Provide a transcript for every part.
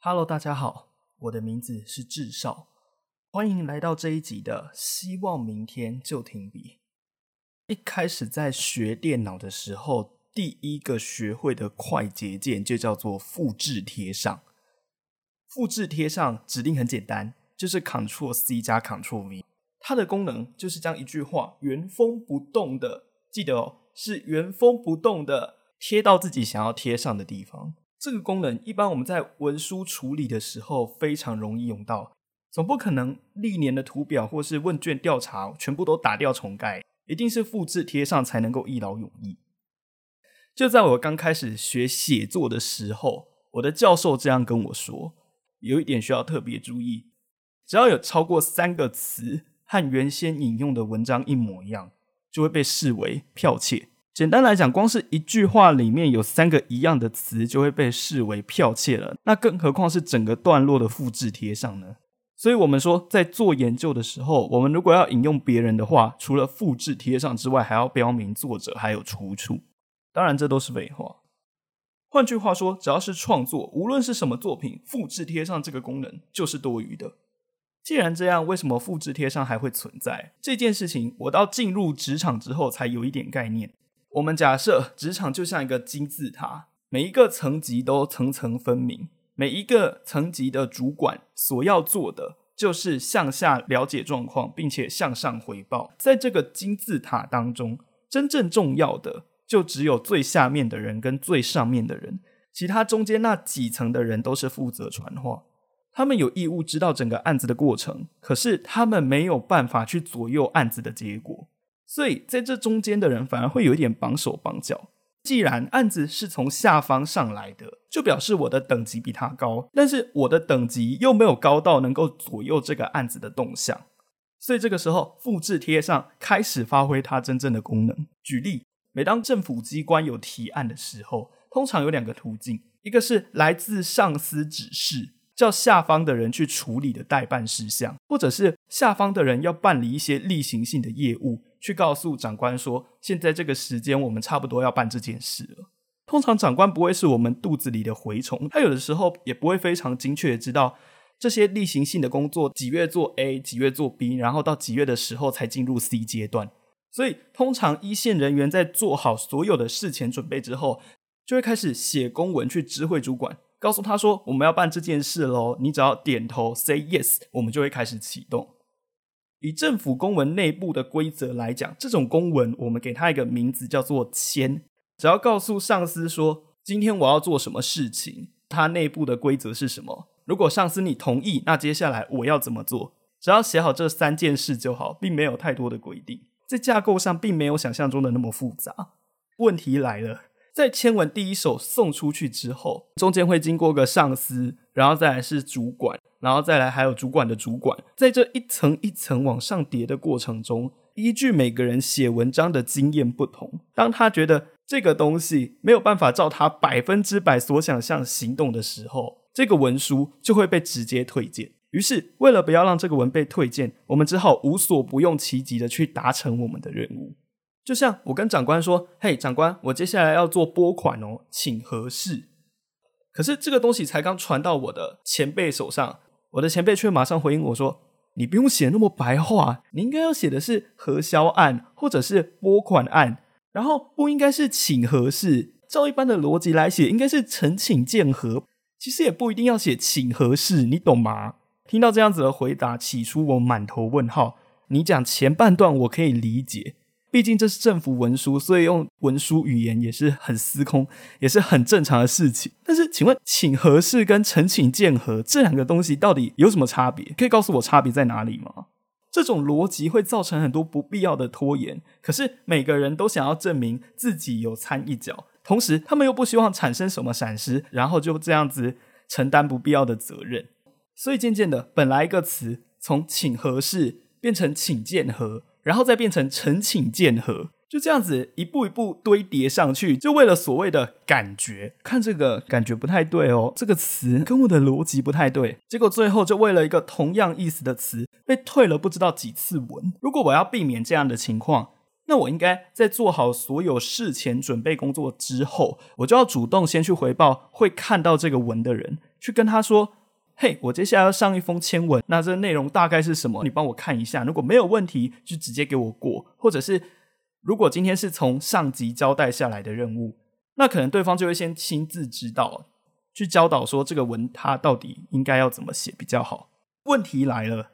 Hello，大家好，我的名字是智少，欢迎来到这一集的《希望明天就停笔》。一开始在学电脑的时候，第一个学会的快捷键就叫做复制贴上。复制贴上指令很简单，就是 Ctrl C 加 Ctrl V。它的功能就是将一句话原封不动的，记得哦，是原封不动的贴到自己想要贴上的地方。这个功能一般我们在文书处理的时候非常容易用到，总不可能历年的图表或是问卷调查全部都打掉重盖，一定是复制贴上才能够一劳永逸。就在我刚开始学写作的时候，我的教授这样跟我说，有一点需要特别注意，只要有超过三个词和原先引用的文章一模一样，就会被视为剽窃。简单来讲，光是一句话里面有三个一样的词，就会被视为剽窃了。那更何况是整个段落的复制贴上呢？所以，我们说在做研究的时候，我们如果要引用别人的话，除了复制贴上之外，还要标明作者还有出处。当然，这都是废话。换句话说，只要是创作，无论是什么作品，复制贴上这个功能就是多余的。既然这样，为什么复制贴上还会存在这件事情？我到进入职场之后才有一点概念。我们假设职场就像一个金字塔，每一个层级都层层分明，每一个层级的主管所要做的就是向下了解状况，并且向上回报。在这个金字塔当中，真正重要的就只有最下面的人跟最上面的人，其他中间那几层的人都是负责传话，他们有义务知道整个案子的过程，可是他们没有办法去左右案子的结果。所以在这中间的人反而会有一点绑手绑脚。既然案子是从下方上来的，就表示我的等级比他高，但是我的等级又没有高到能够左右这个案子的动向。所以这个时候，复制贴上开始发挥它真正的功能。举例，每当政府机关有提案的时候，通常有两个途径：一个是来自上司指示，叫下方的人去处理的代办事项，或者是下方的人要办理一些例行性的业务。去告诉长官说，现在这个时间我们差不多要办这件事了。通常长官不会是我们肚子里的蛔虫，他有的时候也不会非常精确的知道这些例行性的工作几月做 A，几月做 B，然后到几月的时候才进入 C 阶段。所以通常一线人员在做好所有的事前准备之后，就会开始写公文去知会主管，告诉他说我们要办这件事喽。你只要点头 say yes，我们就会开始启动。以政府公文内部的规则来讲，这种公文我们给它一个名字叫做签。只要告诉上司说今天我要做什么事情，它内部的规则是什么。如果上司你同意，那接下来我要怎么做？只要写好这三件事就好，并没有太多的规定。在架构上，并没有想象中的那么复杂。问题来了。在签文第一手送出去之后，中间会经过个上司，然后再来是主管，然后再来还有主管的主管，在这一层一层往上叠的过程中，依据每个人写文章的经验不同，当他觉得这个东西没有办法照他百分之百所想象行动的时候，这个文书就会被直接推荐。于是，为了不要让这个文被推荐，我们只好无所不用其极的去达成我们的任务。就像我跟长官说：“嘿，长官，我接下来要做拨款哦，请核实。”可是这个东西才刚传到我的前辈手上，我的前辈却马上回应我说：“你不用写那么白话，你应该要写的是核销案或者是拨款案，然后不应该是请核实。照一般的逻辑来写，应该是呈请见核。其实也不一定要写请核实，你懂吗？”听到这样子的回答，起初我满头问号。你讲前半段我可以理解。毕竟这是政府文书，所以用文书语言也是很司空，也是很正常的事情。但是，请问，请核事跟陈请见核这两个东西到底有什么差别？可以告诉我差别在哪里吗？这种逻辑会造成很多不必要的拖延。可是，每个人都想要证明自己有参一脚，同时他们又不希望产生什么闪失，然后就这样子承担不必要的责任。所以，渐渐的，本来一个词从请和事变成请见和。然后再变成陈请见和，就这样子一步一步堆叠上去，就为了所谓的感觉。看这个感觉不太对哦，这个词跟我的逻辑不太对。结果最后就为了一个同样意思的词，被退了不知道几次文。如果我要避免这样的情况，那我应该在做好所有事前准备工作之后，我就要主动先去回报会看到这个文的人，去跟他说：“嘿，我接下来要上一封签文，那这内容大概是什么？你帮我看一下。如果没有问题，就直接给我过，或者是。”如果今天是从上级交代下来的任务，那可能对方就会先亲自指导，去教导说这个文他到底应该要怎么写比较好。问题来了，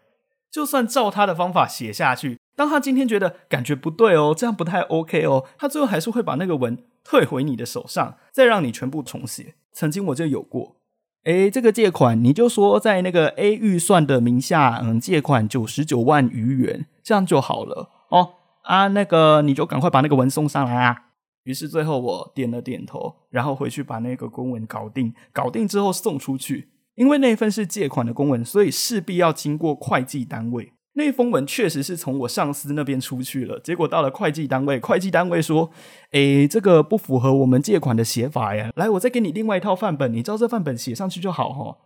就算照他的方法写下去，当他今天觉得感觉不对哦，这样不太 OK 哦，他最后还是会把那个文退回你的手上，再让你全部重写。曾经我就有过，诶，这个借款你就说在那个 A 预算的名下，嗯，借款九十九万余元，这样就好了哦。啊，那个你就赶快把那个文送上来啊！于是最后我点了点头，然后回去把那个公文搞定。搞定之后送出去，因为那份是借款的公文，所以势必要经过会计单位。那封文确实是从我上司那边出去了，结果到了会计单位，会计单位说：“诶，这个不符合我们借款的写法呀。”来，我再给你另外一套范本，你照这范本写上去就好哈。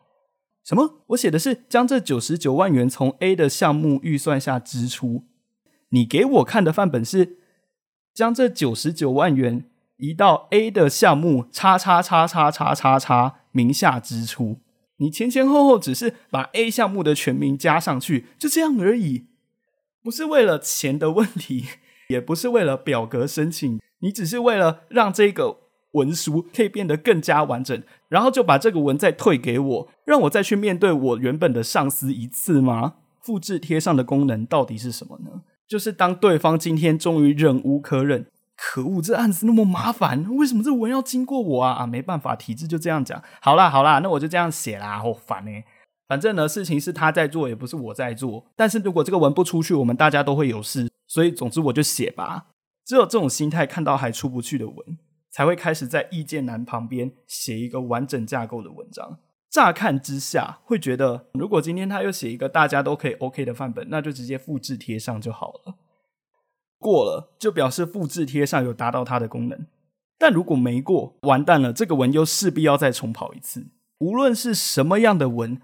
什么？我写的是将这九十九万元从 A 的项目预算下支出。你给我看的范本是将这九十九万元移到 A 的项目叉叉叉叉叉叉叉名下支出。你前前后后只是把 A 项目的全名加上去，就这样而已，不是为了钱的问题，也不是为了表格申请，你只是为了让这个文书可以变得更加完整，然后就把这个文再退给我，让我再去面对我原本的上司一次吗？复制贴上的功能到底是什么呢？就是当对方今天终于忍无可忍，可恶，这案子那么麻烦，为什么这文要经过我啊？啊，没办法，体制就这样讲。好啦，好啦，那我就这样写啦。好烦呢。反正呢，事情是他在做，也不是我在做。但是如果这个文不出去，我们大家都会有事。所以，总之我就写吧。只有这种心态，看到还出不去的文，才会开始在意见栏旁边写一个完整架构的文章。乍看之下会觉得，如果今天他又写一个大家都可以 OK 的范本，那就直接复制贴上就好了。过了就表示复制贴上有达到它的功能，但如果没过，完蛋了，这个文又势必要再重跑一次。无论是什么样的文，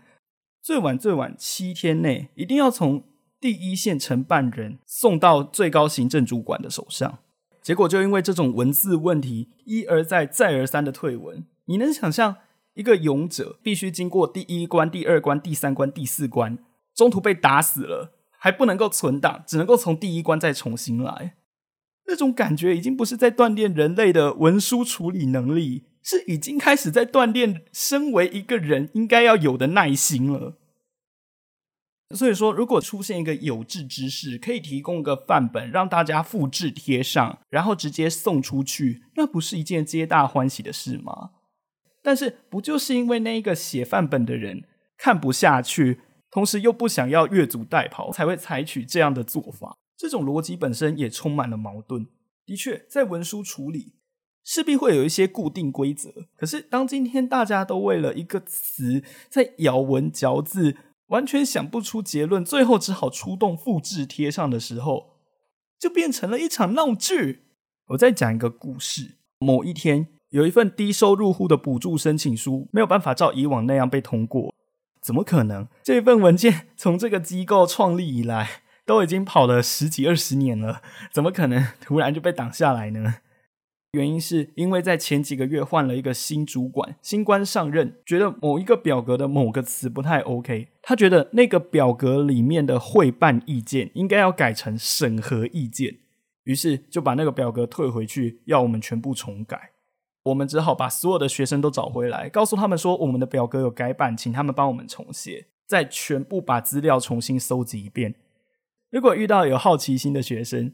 最晚最晚七天内一定要从第一线承办人送到最高行政主管的手上。结果就因为这种文字问题，一而再再而三的退文，你能想象？一个勇者必须经过第一关、第二关、第三关、第四关，中途被打死了，还不能够存档，只能够从第一关再重新来。那种感觉已经不是在锻炼人类的文书处理能力，是已经开始在锻炼身为一个人应该要有的耐心了。所以说，如果出现一个有志之士，可以提供个范本让大家复制贴上，然后直接送出去，那不是一件皆大欢喜的事吗？但是不就是因为那一个写范本的人看不下去，同时又不想要越俎代庖，才会采取这样的做法？这种逻辑本身也充满了矛盾。的确，在文书处理势必会有一些固定规则。可是，当今天大家都为了一个词在咬文嚼字，完全想不出结论，最后只好出动复制贴上的时候，就变成了一场闹剧。我再讲一个故事：某一天。有一份低收入户的补助申请书没有办法照以往那样被通过，怎么可能？这份文件 从这个机构创立以来都已经跑了十几二十年了，怎么可能突然就被挡下来呢？原因是因为在前几个月换了一个新主管，新官上任，觉得某一个表格的某个词不太 OK，他觉得那个表格里面的会办意见应该要改成审核意见，于是就把那个表格退回去，要我们全部重改。我们只好把所有的学生都找回来，告诉他们说我们的表格有改版，请他们帮我们重写，再全部把资料重新搜集一遍。如果遇到有好奇心的学生，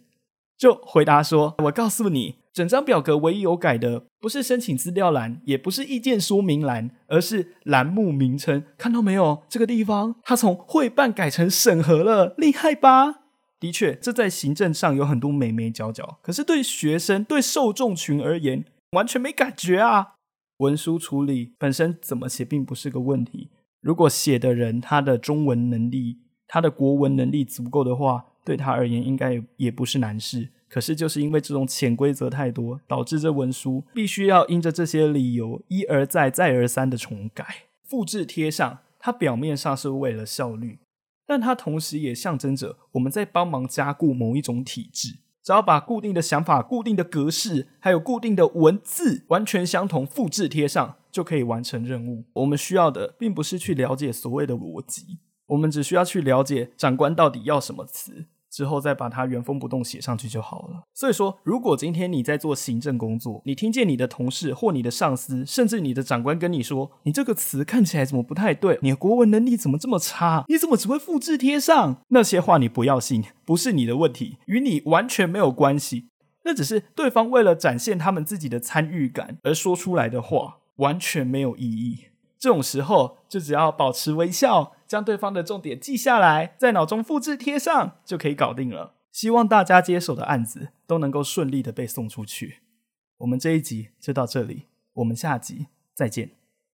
就回答说：“我告诉你，整张表格唯一有改的，不是申请资料栏，也不是意见说明栏，而是栏目名称。看到没有？这个地方，它从会办改成审核了，厉害吧？的确，这在行政上有很多眉眉角角，可是对学生、对受众群而言。”完全没感觉啊！文书处理本身怎么写并不是个问题。如果写的人他的中文能力、他的国文能力足够的话，对他而言应该也不是难事。可是就是因为这种潜规则太多，导致这文书必须要因着这些理由一而再、再而三的重改、复制贴上。它表面上是为了效率，但它同时也象征着我们在帮忙加固某一种体制。只要把固定的想法、固定的格式，还有固定的文字完全相同复制贴上，就可以完成任务。我们需要的并不是去了解所谓的逻辑，我们只需要去了解长官到底要什么词。之后再把它原封不动写上去就好了。所以说，如果今天你在做行政工作，你听见你的同事或你的上司，甚至你的长官跟你说：“你这个词看起来怎么不太对？你的国文能力怎么这么差？你怎么只会复制贴上？”那些话你不要信，不是你的问题，与你完全没有关系。那只是对方为了展现他们自己的参与感而说出来的话，完全没有意义。这种时候，就只要保持微笑。将对方的重点记下来，在脑中复制贴上，就可以搞定了。希望大家接手的案子都能够顺利的被送出去。我们这一集就到这里，我们下集再见。